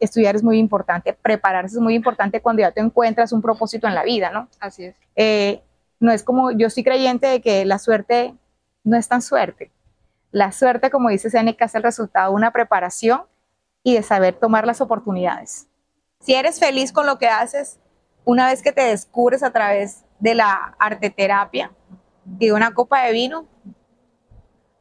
estudiar es muy importante, prepararse es muy importante cuando ya te encuentras un propósito en la vida, ¿no? Así es. Eh, no es como, yo soy creyente de que la suerte no es tan suerte. La suerte, como dice Seneca, es el resultado de una preparación y de saber tomar las oportunidades. Si eres feliz con lo que haces, una vez que te descubres a través de la arteterapia y de una copa de vino,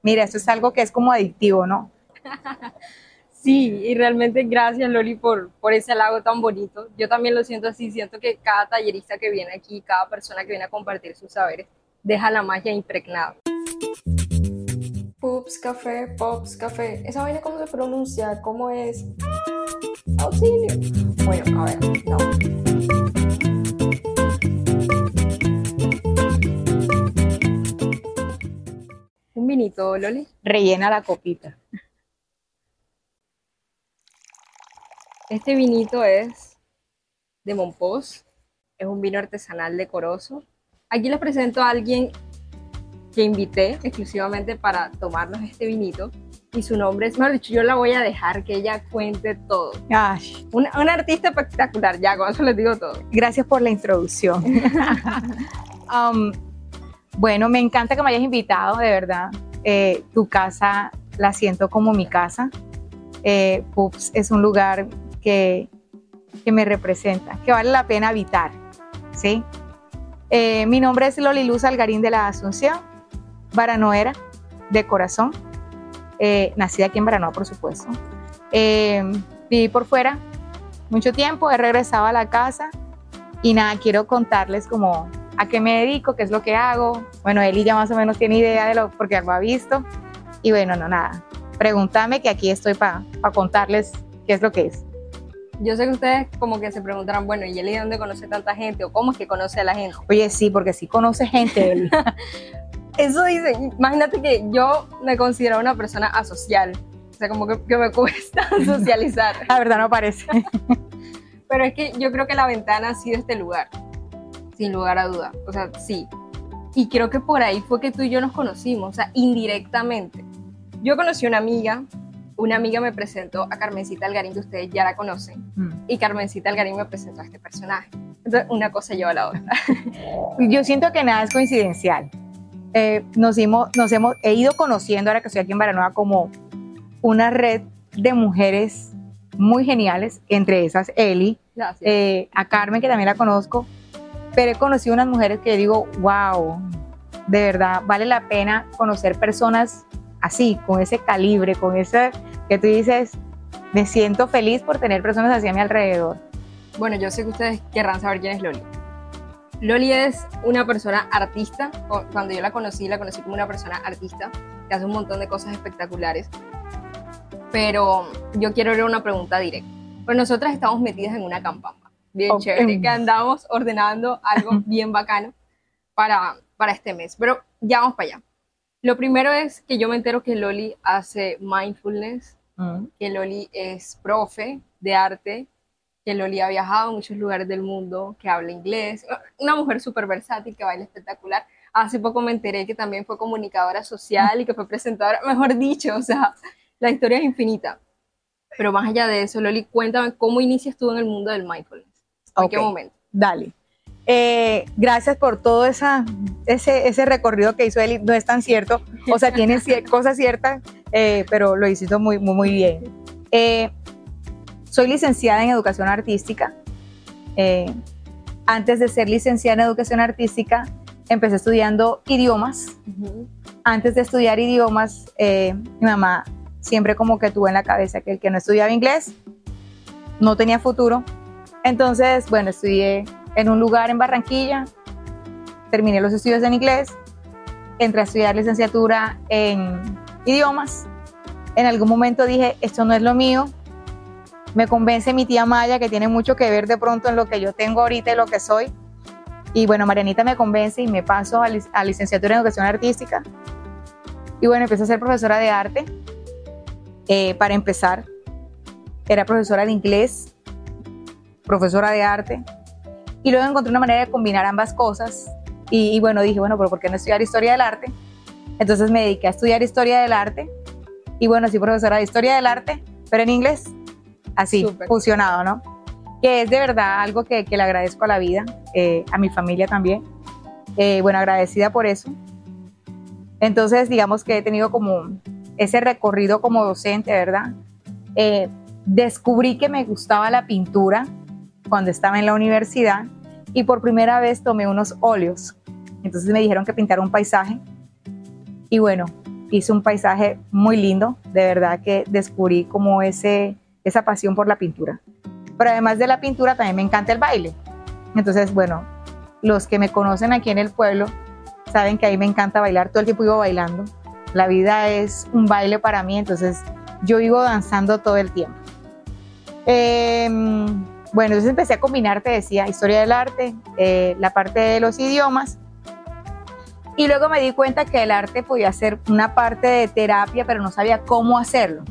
mira, esto es algo que es como adictivo, ¿no? Sí, y realmente gracias Loli por, por ese halago tan bonito. Yo también lo siento así, siento que cada tallerista que viene aquí, cada persona que viene a compartir sus saberes, deja la magia impregnada. Pups, café, pops, café. ¿Esa vaina cómo se pronuncia? ¿Cómo es? Auxilio. Bueno, a ver, no. Un vinito, Loli. Rellena la copita. Este vinito es de Monpós, es un vino artesanal decoroso. Aquí les presento a alguien que invité exclusivamente para tomarnos este vinito y su nombre es, mejor dicho, yo la voy a dejar que ella cuente todo. Ay, Una, una artista espectacular, ya con eso les digo todo. gracias por la introducción. Um, bueno, me encanta que me hayas invitado, de verdad. Eh, tu casa la siento como mi casa. Eh, Pups es un lugar que, que me representa, que vale la pena habitar. ¿sí? Eh, mi nombre es Loli Luz Algarín de la Asunción, baranoera de corazón. Eh, nacida aquí en Baranoa, por supuesto. Eh, viví por fuera mucho tiempo, he regresado a la casa y nada, quiero contarles como a qué me dedico, qué es lo que hago. Bueno, Eli ya más o menos tiene idea de lo porque algo ha visto. Y bueno, no, nada, pregúntame que aquí estoy para contarles qué es lo que es. Yo sé que ustedes como que se preguntarán, bueno, ¿y Eli de dónde conoce tanta gente? ¿O cómo es que conoce a la gente? Oye, sí, porque sí conoce gente. Eso dice, imagínate que yo me considero una persona asocial. O sea, como que, que me cuesta socializar. La verdad no parece. Pero es que yo creo que la ventana ha sido este lugar, sin lugar a duda. O sea, sí. Y creo que por ahí fue que tú y yo nos conocimos, o sea, indirectamente. Yo conocí una amiga, una amiga me presentó a Carmencita Algarín, que ustedes ya la conocen, Mm. y Carmencita Algarín me presentó a este personaje. Entonces, una cosa lleva a la otra. Yo siento que nada es coincidencial. Eh, nos, hemos, nos hemos he ido conociendo ahora que estoy aquí en Baranoa como una red de mujeres muy geniales, entre esas Eli, eh, a Carmen que también la conozco, pero he conocido unas mujeres que digo, wow, de verdad vale la pena conocer personas así, con ese calibre, con ese que tú dices, me siento feliz por tener personas así a mi alrededor. Bueno, yo sé que ustedes querrán saber quién es Loli. Loli es una persona artista. Cuando yo la conocí, la conocí como una persona artista que hace un montón de cosas espectaculares. Pero yo quiero ver una pregunta directa. Pues nosotras estamos metidas en una campamba bien Ok. chévere, que andamos ordenando algo bien bacano para, para este mes. Pero ya vamos para allá. Lo primero es que yo me entero que Loli hace mindfulness, Mm. que Loli es profe de arte, que Loli ha viajado a muchos lugares del mundo, que habla inglés, una mujer súper versátil que baila espectacular. Hace poco me enteré que también fue comunicadora social y que fue presentadora, mejor dicho, o sea, la historia es infinita. Pero más allá de eso, Loli, cuéntame cómo inicias tú en el mundo del mindfulness. ¿En qué Ok. momento? Dale. Eh, gracias por todo esa, ese, ese recorrido que hizo Eli. No es tan cierto, o sea, tiene cier- cosas ciertas, eh, pero lo hiciste muy, muy, muy bien. Eh, soy licenciada en educación artística. Eh, antes de ser licenciada en educación artística, empecé estudiando idiomas. Antes de estudiar idiomas, eh, mi mamá siempre como que tuvo en la cabeza que el que no estudiaba inglés no tenía futuro. Entonces, bueno, estudié en un lugar en Barranquilla, terminé los estudios en inglés, entré a estudiar licenciatura en idiomas. En algún momento dije, esto no es lo mío. Me convence mi tía Maya, que tiene mucho que ver de pronto en lo que yo tengo ahorita y lo que soy. Y bueno, Marianita me convence y me paso a, lic- a licenciatura en educación artística. Y bueno, empecé a ser profesora de arte. Eh, para empezar, era profesora de inglés, profesora de arte. Y luego encontré una manera de combinar ambas cosas. Y, y bueno, dije, bueno, pero ¿por qué no estudiar historia del arte? Entonces me dediqué a estudiar historia del arte. Y bueno, soy profesora de historia del arte, pero en inglés. así, Súper. fusionado, ¿no? Que es de verdad algo que, que le agradezco a la vida, eh, a mi familia también. Eh, bueno, agradecida por eso. Entonces, digamos que he tenido como ese recorrido como docente, ¿verdad? Eh, descubrí que me gustaba la pintura cuando estaba en la universidad y por primera vez tomé unos óleos. Entonces me dijeron que pintara un paisaje y bueno, hice un paisaje muy lindo, de verdad que descubrí como ese, esa pasión por la pintura. Pero además de la pintura también me encanta el baile. Entonces, bueno, los que me conocen aquí en el pueblo saben que a mí me encanta bailar, todo el tiempo vivo bailando. La vida es un baile para mí, entonces yo vivo danzando todo el tiempo. Eh, bueno, entonces empecé a combinar, te decía, historia del arte, eh, la parte de los idiomas. Y luego me di cuenta que el arte podía ser una parte de terapia, pero no sabía cómo hacerlo.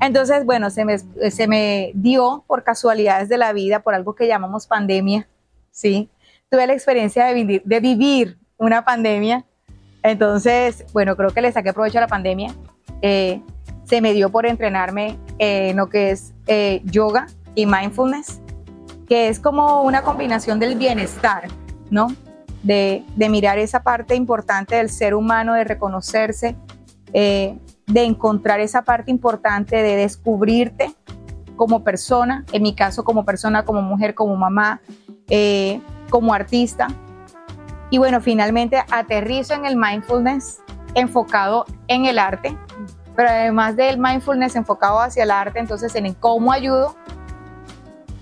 Entonces, bueno, se me, se me dio por casualidades de la vida, por algo que llamamos pandemia, ¿sí? Tuve la experiencia de vivir, una pandemia. Entonces, bueno, creo que le saqué provecho a la pandemia. Eh, se me dio por entrenarme en lo que es eh, yoga y mindfulness, que es como una combinación del bienestar, ¿no? De, de mirar esa parte importante del ser humano, de reconocerse, eh, de encontrar esa parte importante de descubrirte como persona, en mi caso como persona, como mujer, como mamá, eh, como artista. Y bueno, finalmente aterrizo en el mindfulness enfocado en el arte, pero además del mindfulness enfocado hacia el arte, entonces en cómo ayudo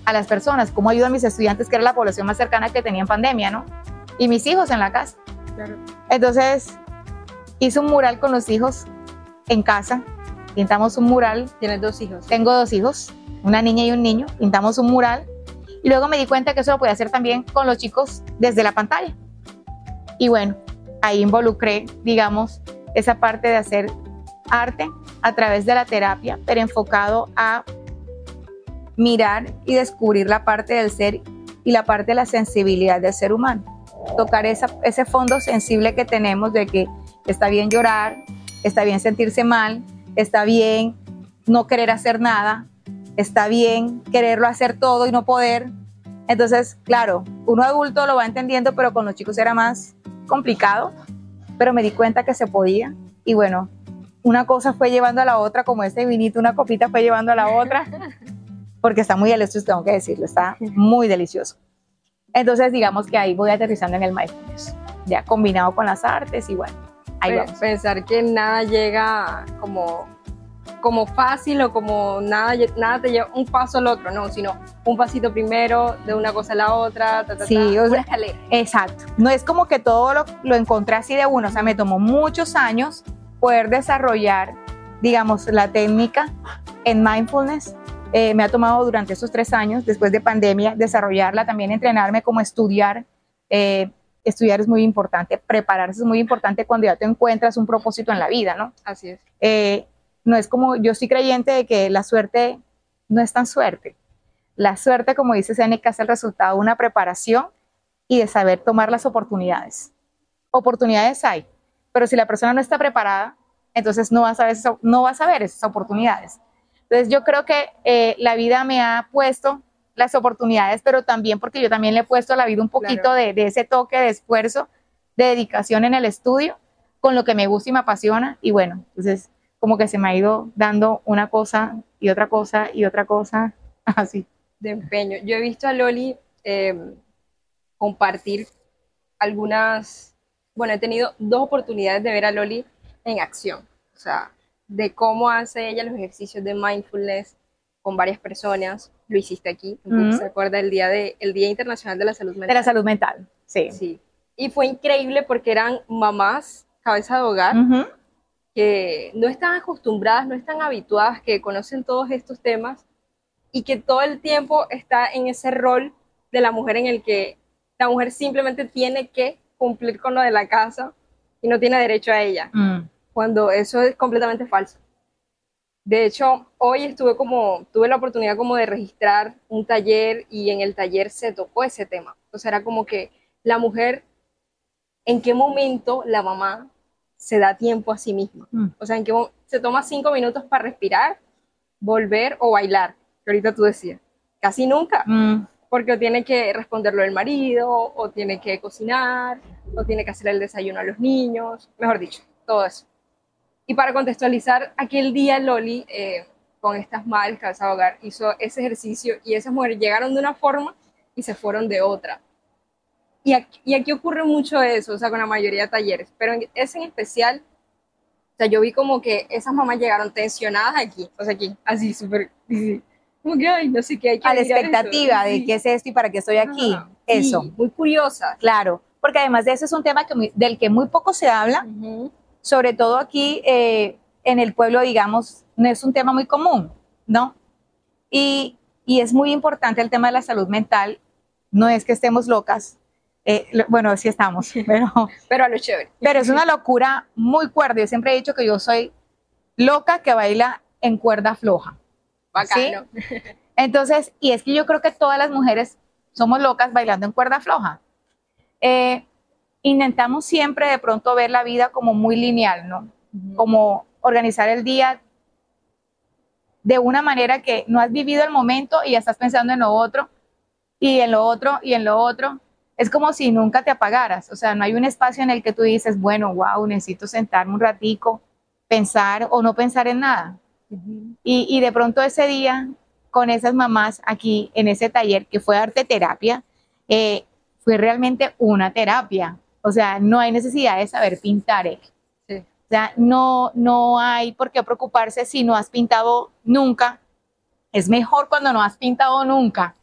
a las personas, cómo ayudo a mis estudiantes, que era la población más cercana que tenía en pandemia, ¿no? Y mis hijos en la casa. Claro. Entonces hice un mural con los hijos en casa, pintamos un mural, Tienes dos hijos. tengo dos hijos, una niña y un niño, pintamos un mural y luego me di cuenta que eso lo podía hacer también con los chicos desde la pantalla. Y bueno, ahí involucré, digamos, esa parte de hacer arte a través de la terapia, pero enfocado a mirar y descubrir la parte del ser y la parte de la sensibilidad del ser humano. Tocar esa, ese fondo sensible que tenemos de que está bien llorar, está bien sentirse mal, está bien no querer hacer nada, está bien quererlo hacer todo y no poder. Entonces, claro, uno adulto lo va entendiendo, pero con los chicos era más complicado, pero me di cuenta que se podía y bueno, una cosa fue llevando a la otra, como este vinito, una copita fue llevando a la otra, porque está muy delicioso, tengo que decirlo, está muy delicioso. Entonces, digamos que ahí voy aterrizando en el mindfulness, ya combinado con las artes y bueno, ahí Pe- vamos. Pensar que nada llega como, como fácil o como nada, nada te lleva un paso al otro, no, sino un pasito primero, de una cosa a la otra, ta, ta, Sí, ta, o sea- escalera. Exacto. No es como que todo lo, lo encontré así de uno. O sea, me tomó muchos años poder desarrollar, digamos, la técnica en mindfulness. Eh, me ha tomado durante esos tres años, después de pandemia, desarrollarla, también entrenarme como estudiar. Eh, estudiar es muy importante, prepararse es muy importante cuando ya te encuentras un propósito en la vida, ¿no? Así es. Eh, no es como, yo soy creyente de que la suerte no es tan suerte. La suerte, como dice Seneca, es el resultado de una preparación y de saber tomar las oportunidades. Oportunidades hay, pero si la persona no está preparada, entonces no va a saber, esa- no va a saber esas oportunidades. Entonces yo creo que eh, la vida me ha puesto las oportunidades, pero también porque yo también le he puesto a la vida un poquito Claro. de, de ese toque de esfuerzo, de dedicación en el estudio, con lo que me gusta y me apasiona. Y bueno, entonces como que se me ha ido dando una cosa y otra cosa y otra cosa, así. de empeño. Yo he visto a Loli eh, compartir algunas, bueno, he tenido dos oportunidades de ver a Loli en acción, o sea, de cómo hace ella los ejercicios de mindfulness con varias personas. Lo hiciste aquí, se acuerda del día de, el Día Internacional de la Salud De Mental. la salud mental, sí. Sí. Y fue increíble porque eran mamás, cabeza de hogar, que no están acostumbradas, no están habituadas, que conocen todos estos temas y que todo el tiempo está en ese rol de la mujer en el que la mujer simplemente tiene que cumplir con lo de la casa y no tiene derecho a ella, Mm. Cuando eso es completamente falso. De hecho, hoy estuve como, tuve la oportunidad como de registrar un taller y en el taller se tocó ese tema. O sea, era como que la mujer, ¿en qué momento la mamá se da tiempo a sí misma? Mm. O sea, en qué se toma cinco minutos para respirar, volver o bailar. que ahorita tú decías, casi nunca, Mm, porque tiene que responderlo el marido, o tiene que cocinar, o tiene que hacer el desayuno a los niños, mejor dicho, todo eso. Y para contextualizar, aquel día Loli, eh, con estas madres cabeza de hogar, hizo ese ejercicio y esas mujeres llegaron de una forma y se fueron de otra. Y aquí, y aquí ocurre mucho eso, o sea, con la mayoría de talleres, pero en, ese en especial, o sea, yo vi como que esas mamás llegaron tensionadas aquí, o sea, aquí, así, súper, como que, ay, no sé qué hay que a la mirar eso". expectativa de qué es esto y para qué estoy aquí. Eso, sí, muy curiosa. claro. Porque además de eso es un tema que del que muy poco se habla, sobre todo aquí eh, en el pueblo, digamos, no es un tema muy común, ¿no? Y, y es muy importante el tema de la salud mental. No es que estemos locas, eh, lo- bueno, sí estamos, pero, Pero a lo chévere. pero es una locura muy cuerda. Yo siempre he dicho que yo soy loca que baila en cuerda floja. Bacano. Entonces, y es que yo creo que todas las mujeres somos locas bailando en cuerda floja. Eh, intentamos siempre de pronto ver la vida como muy lineal, ¿no? Como organizar el día de una manera que no has vivido el momento y ya estás pensando en lo otro, y en lo otro, y en lo otro. Es como si nunca te apagaras, o sea, no hay un espacio en el que tú dices, bueno, wow, necesito sentarme un ratico, pensar o no pensar en nada. Y, y de pronto ese día, con esas mamás aquí en ese taller que fue arte terapia, eh, fue realmente una terapia. O sea, no hay necesidad de saber pintar. eh. Sí. O sea, no, no hay por qué preocuparse si no has pintado nunca. Es mejor cuando no has pintado nunca,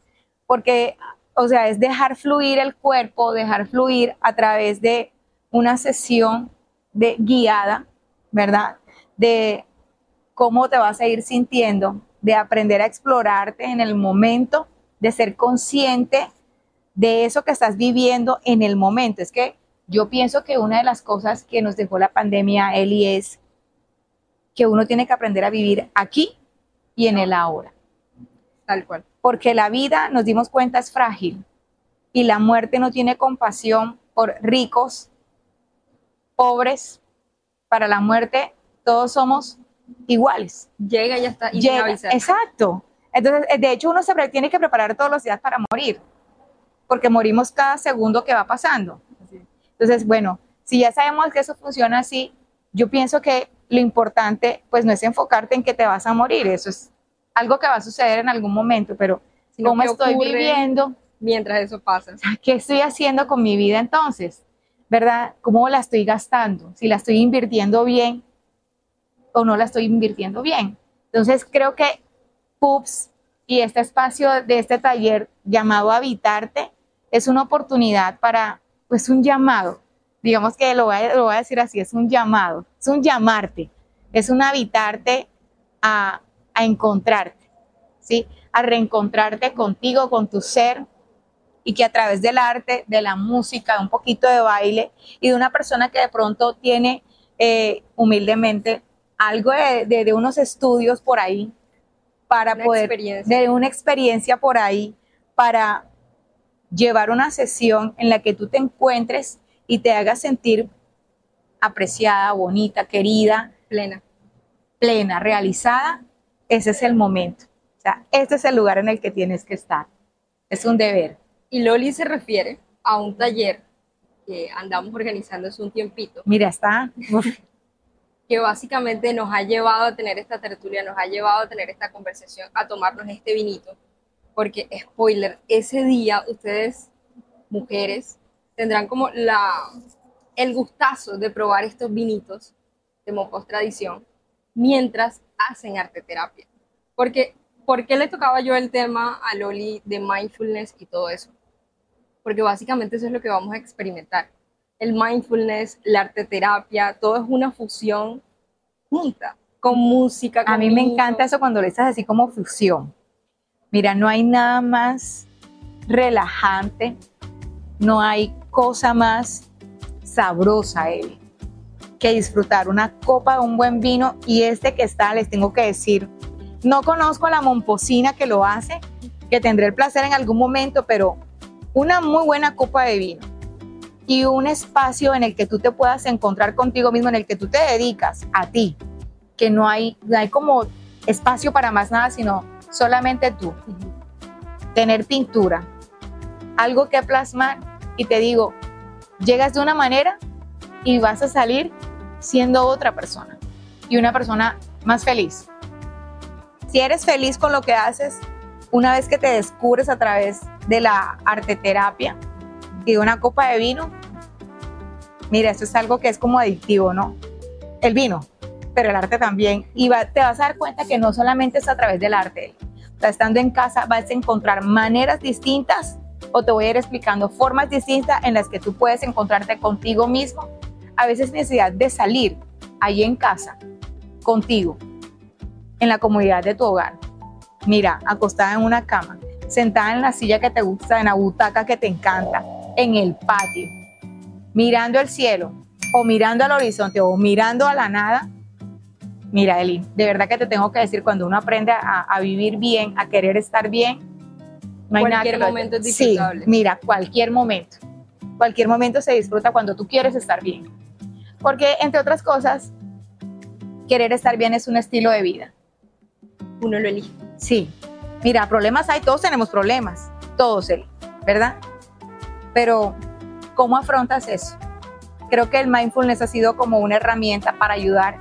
porque, o sea, es dejar fluir el cuerpo, dejar fluir a través de una sesión de guiada, ¿verdad? De cómo te vas a ir sintiendo, de aprender a explorarte en el momento, de ser consciente de eso que estás viviendo en el momento. Es que yo pienso que una de las cosas que nos dejó la pandemia, Eli, es que uno tiene que aprender a vivir aquí y en el ahora. Tal cual. Porque la vida, nos dimos cuenta, es frágil y la muerte no tiene compasión por ricos, pobres. Para la muerte todos somos iguales. Llega y ya está. Y Llega, exacto. Entonces, eh, de hecho, uno se tiene que preparar todos los días para morir, porque morimos cada segundo que va pasando. Entonces, bueno, si ya sabemos que eso funciona así, yo pienso que lo importante, pues, no es enfocarte en que te vas a morir, eso es algo que va a suceder en algún momento, pero Sino ¿cómo estoy viviendo? Mientras eso pasa. ¿Qué estoy haciendo con mi vida entonces? ¿Verdad? ¿Cómo la estoy gastando? Si la estoy invirtiendo bien o no la estoy invirtiendo bien. Entonces creo que PUBS y este espacio de este taller llamado Habitarte es una oportunidad para, pues un llamado. Digamos que lo voy, a, lo voy a decir así, es un llamado, es un llamarte, es un habitarte a, a encontrarte, ¿sí? A reencontrarte contigo, con tu ser, y que a través del arte, de la música, de un poquito de baile y de una persona que de pronto tiene eh, humildemente algo de, de- de unos estudios por ahí para Una poder, experiencia. de una experiencia por ahí para llevar una sesión en la que tú te encuentres y te hagas sentir apreciada, bonita, querida, Plena. plena, realizada, ese es el momento. O sea, este es el lugar en el que tienes que estar. Es un deber. Y Loli se refiere a un taller que andamos organizando hace un tiempito, Mira, está. que básicamente nos ha llevado a tener esta tertulia, nos ha llevado a tener esta conversación, a tomarnos este vinito. Porque, spoiler, ese día ustedes, mujeres, tendrán como la, el gustazo de probar estos vinitos de Mopos Tradición mientras hacen arte terapia. Porque, ¿por qué le tocaba yo el tema a Loli de mindfulness y todo eso? Porque básicamente eso es lo que vamos a experimentar. El mindfulness, la arte terapia, todo es una fusión junta, con música. A con mí me encanta eso cuando le estás así como fusión. Mira, no hay nada más relajante, no hay cosa más sabrosa, Evi, que disfrutar una copa de un buen vino. Y este que está, les tengo que decir, no conozco la momposina que lo hace, que tendré el placer en algún momento, pero una muy buena copa de vino y un espacio en el que tú te puedas encontrar contigo mismo, en el que tú te dedicas a ti, que no hay, no hay como espacio para más nada, sino solamente tú, tener pintura, algo que plasmar. Y te digo, llegas de una manera y vas a salir siendo otra persona. Y una persona más feliz. Si eres feliz con lo que haces, una vez que te descubres a través de la arte terapia y de una copa de vino, mira, esto es algo que es como adictivo, ¿no? El vino, pero el arte también. Y te vas a dar cuenta que no solamente es a través del arte. Estando en casa vas a encontrar maneras distintas o te voy a ir explicando formas distintas en las que tú puedes encontrarte contigo mismo. A veces necesidad de salir ahí en casa, contigo, en la comodidad de tu hogar. Mira, acostada en una cama, sentada en la silla que te gusta, en la butaca que te encanta, en el patio, mirando el cielo o mirando al horizonte o mirando a la nada. Mira, Eli, de verdad que te tengo que decir, cuando uno aprende a, vivir bien, a querer estar bien, no hay cualquier nada que momento es disfrutable. Sí, mira, cualquier momento. Cualquier momento se disfruta cuando tú quieres estar bien. Porque, entre otras cosas, querer estar bien es un estilo de vida. Uno lo elige. Sí. Mira, problemas hay, todos tenemos problemas, todos, Eli, ¿verdad? Pero, ¿cómo afrontas eso? Creo que el mindfulness ha sido como una herramienta para ayudar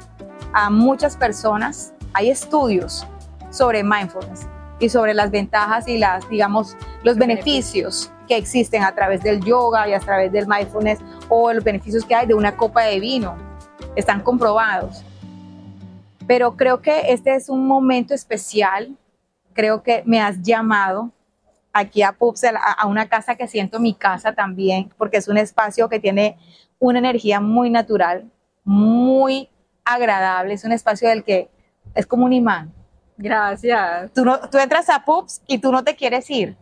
a muchas personas. Hay estudios sobre mindfulness y sobre las ventajas y las, digamos, los beneficios que existen a través del yoga y a través del mindfulness o los beneficios que hay de una copa de vino. Están comprobados. Pero creo que este es un momento especial. Creo que me has llamado aquí a Pupsel, a, una casa que siento mi casa también, porque es un espacio que tiene una energía muy natural, muy agradable, es un espacio del que es como un imán. Gracias. Tú, no, tú entras a Pups y tú no te quieres ir,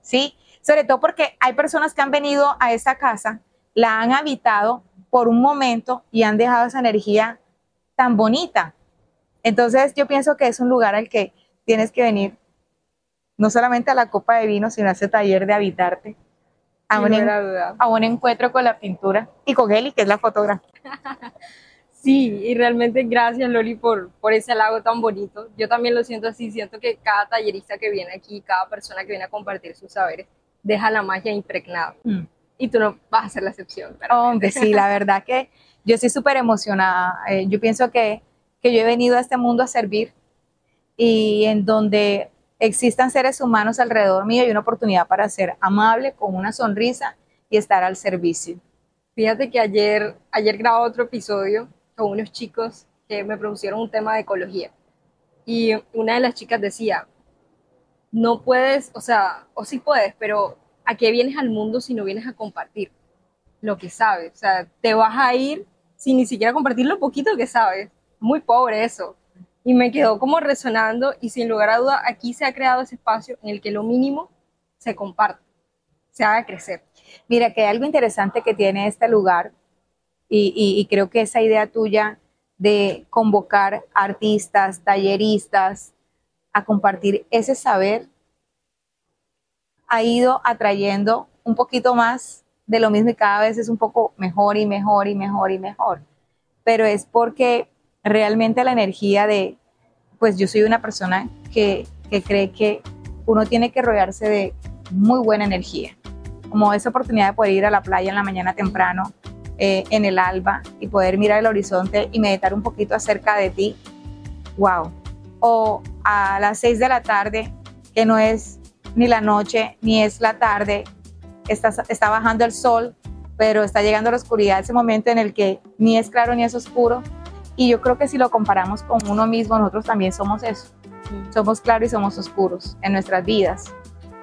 ¿sí? Sobre todo porque hay personas que han venido a esa casa, la han habitado por un momento y han dejado esa energía tan bonita. Entonces yo pienso que es un lugar al que tienes que venir, no solamente a la copa de vino, sino a ese taller de habitarte, a, un, a un, encuentro con la pintura y con Eli, que es la fotógrafa. sí, y realmente gracias Loli por, por ese lago tan bonito. Yo también lo siento así, siento que cada tallerista que viene aquí, cada persona que viene a compartir sus saberes, deja la magia impregnada. Mm. Y tú no vas a ser la excepción. Hombre, sí, la verdad que yo estoy súper emocionada. Eh, yo pienso que que yo he venido a este mundo a servir y en donde existan seres humanos alrededor mío y una oportunidad para ser amable, con una sonrisa y estar al servicio. Fíjate que ayer, ayer grabé otro episodio con unos chicos que me propusieron un tema de ecología. Y una de las chicas decía, no puedes, o sea, o sí puedes, pero ¿a qué vienes al mundo si no vienes a compartir lo que sabes? O sea, te vas a ir sin ni siquiera compartir lo poquito que sabes muy pobre eso. Y me quedó como resonando y sin lugar a duda aquí se ha creado ese espacio en el que lo mínimo se comparte, se haga crecer. Mira, que hay algo interesante que tiene este lugar y, creo que esa idea tuya de convocar artistas, talleristas a compartir ese saber ha ido atrayendo un poquito más de lo mismo y cada vez es un poco mejor y mejor y mejor y mejor. Pero es porque realmente la energía de, pues yo soy una persona que, cree que uno tiene que rodearse de muy buena energía, como esa oportunidad de poder ir a la playa en la mañana temprano, eh, en el alba y poder mirar el horizonte y meditar un poquito acerca de ti, wow. O a las seis de la tarde, que no es ni la noche ni es la tarde, está, está bajando el sol, pero está llegando la oscuridad, ese momento en el que ni es claro ni es oscuro, y yo creo que si lo comparamos con uno mismo, nosotros también somos eso. Somos claros y somos oscuros en nuestras vidas.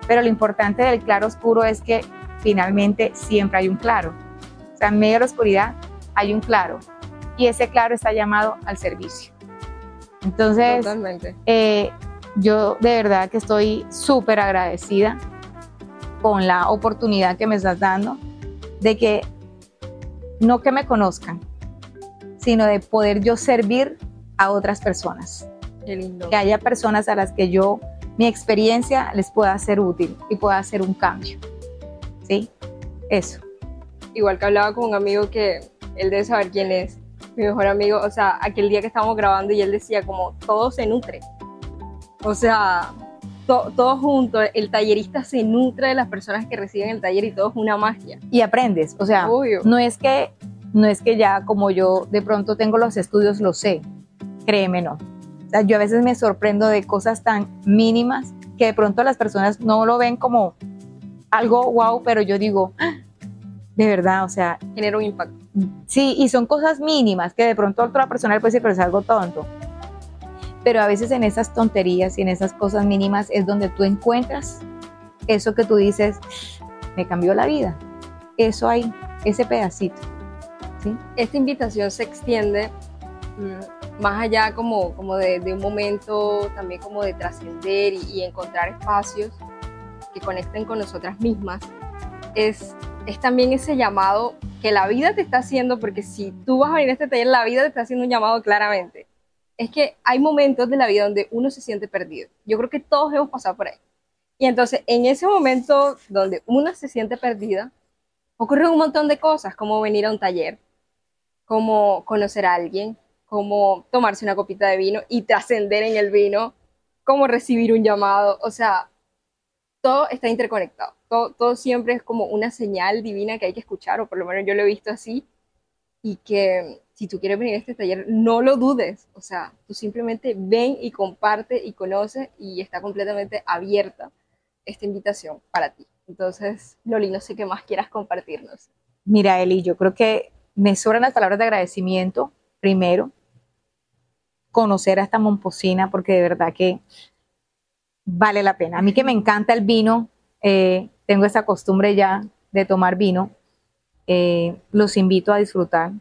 Pero lo importante del claro oscuro es que finalmente siempre hay un claro. Sea, en medio de la oscuridad hay un claro. Y ese claro está llamado al servicio. Entonces, eh, yo de verdad que estoy súper agradecida con la oportunidad que me estás dando de que no que me conozcan, sino de poder yo servir a otras personas. Que haya personas a las que yo, mi experiencia les pueda ser útil y pueda hacer un cambio. ¿Sí? Eso. Igual que hablaba con un amigo que él debe saber quién es, mi mejor amigo, o sea, aquel día que estábamos grabando y él decía como todo se nutre. O sea, to- todo junto, el tallerista se nutre de las personas que reciben el taller y todo es una magia. Y aprendes, o sea, Obvio. no es que no es que ya como yo de pronto tengo los estudios lo sé. Créeme, no. O sea, yo a veces me sorprendo de cosas tan mínimas que de pronto las personas no lo ven como algo wow, pero yo digo, "Ah, de verdad, o sea, Genera un impacto. Sí, y son cosas mínimas que de pronto otra persona le puede decir, pero es algo tonto. Pero a veces en esas tonterías y en esas cosas mínimas es donde tú encuentras eso que tú dices, me cambió la vida. Eso hay, ese pedacito. ¿sí? esta invitación se extiende mm, más allá como, como de, de un momento también como de trascender y, y encontrar espacios que conecten con nosotras mismas, es, es también ese llamado que la vida te está haciendo, porque si tú vas a venir a este taller, la vida te está haciendo un llamado claramente. Es que hay momentos de la vida donde uno se siente perdido. Yo creo que todos hemos pasado por ahí. Y entonces, en ese momento donde uno se siente perdida, ocurren un montón de cosas, como venir a un taller, como conocer a alguien, como tomarse una copita de vino y trascender en el vino, como recibir un llamado, o sea, todo está interconectado, todo, todo siempre es como una señal divina que hay que escuchar, o por lo menos yo lo he visto así, y que si tú quieres venir a este taller, no lo dudes, o sea, tú simplemente ven y comparte y conoce y está completamente abierta esta invitación para ti. Entonces, Loli, no sé qué más quieras compartirnos. Mira, Eli, yo creo que me sobran las palabras de agradecimiento, primero, conocer a esta momposina, porque de verdad que vale la pena. A mí que me encanta el vino, eh, tengo esa costumbre ya de tomar vino, eh, los invito a disfrutar.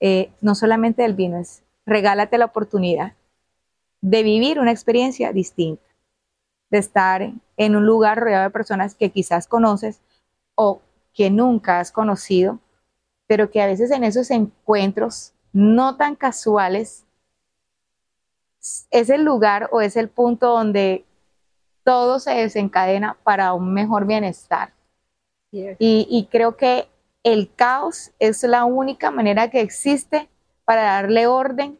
Eh, no solamente del vino, es regálate la oportunidad de vivir una experiencia distinta, de estar en un lugar rodeado de personas que quizás conoces o que nunca has conocido, pero que a veces en esos encuentros no tan casuales es el lugar o es el punto donde todo se desencadena para un mejor bienestar. Y, y creo que el caos es la única manera que existe para darle orden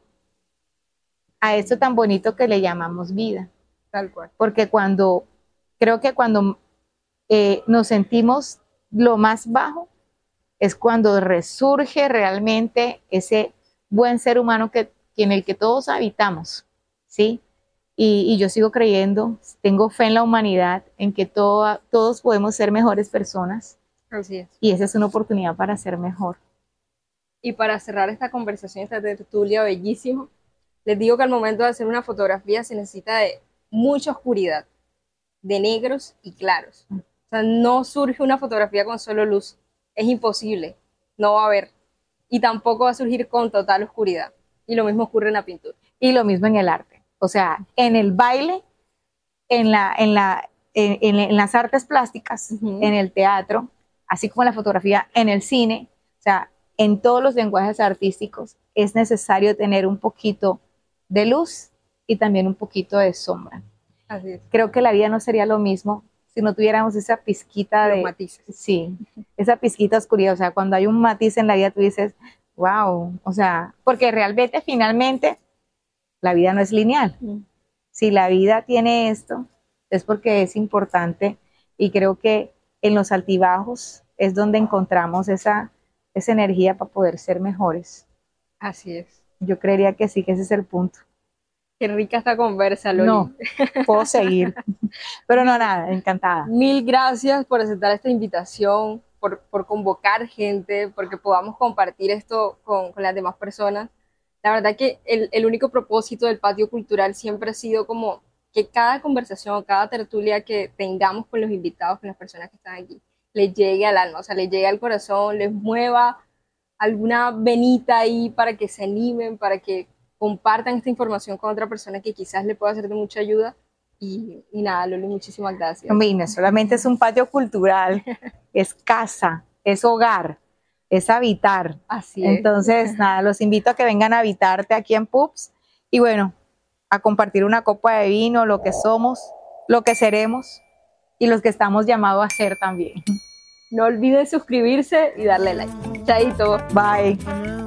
a esto tan bonito que le llamamos vida. Tal cual. Porque cuando, creo que cuando eh, nos sentimos lo más bajo, es cuando resurge realmente ese buen ser humano que, en el que todos habitamos, ¿sí? Y, y yo sigo creyendo, tengo fe en la humanidad, en que todo, todos podemos ser mejores personas. Así es. Y esa es una oportunidad para ser mejor. Y para cerrar esta conversación, esta tertulia bellísimo, les digo que al momento de hacer una fotografía se necesita de mucha oscuridad, de negros y claros. O sea, no surge una fotografía con solo luz. Es imposible. No va a haber. Y tampoco va a surgir con total oscuridad. Y lo mismo ocurre en la pintura. Y lo mismo en el arte. O sea, en el baile, en, la, en, la, en, en, en las artes plásticas, uh -huh. en el teatro, así como en la fotografía, en el cine, o sea, en todos los lenguajes artísticos es necesario tener un poquito de luz y también un poquito de sombra. Así es. Creo que la vida no sería lo mismo si no tuviéramos esa pizquita Los de matices. sí, esa pizquita oscuridad, o sea, cuando hay un matiz en la vida tú dices, wow, o sea, porque realmente finalmente la vida no es lineal. Mm. Si la vida tiene esto es porque es importante y creo que en los altibajos es donde encontramos esa esa energía para poder ser mejores. Así es. Yo creería que sí, que ese es el punto. Qué rica esta conversa, Loli. No, puedo seguir. Pero no, nada, encantada. Mil gracias por aceptar esta invitación, por, por convocar gente, porque podamos compartir esto con, con, las demás personas. La verdad que el, el único propósito del patio cultural siempre ha sido como que cada conversación, cada tertulia que tengamos con los invitados, con las personas que están aquí, les llegue al alma, o sea, les llegue al corazón, les mueva alguna venita ahí para que se animen, para que compartan esta información con otra persona que quizás le pueda ser de mucha ayuda. Y, y nada, Loli, muchísimas gracias. Hombre, no solamente es un patio cultural, es casa, es hogar, es habitar. Así es. Entonces, nada, los invito a que vengan a habitarte aquí en Pups y bueno, a compartir una copa de vino, lo que somos, lo que seremos y los que estamos llamados a ser también. No olviden suscribirse y darle like. Chaito. Bye.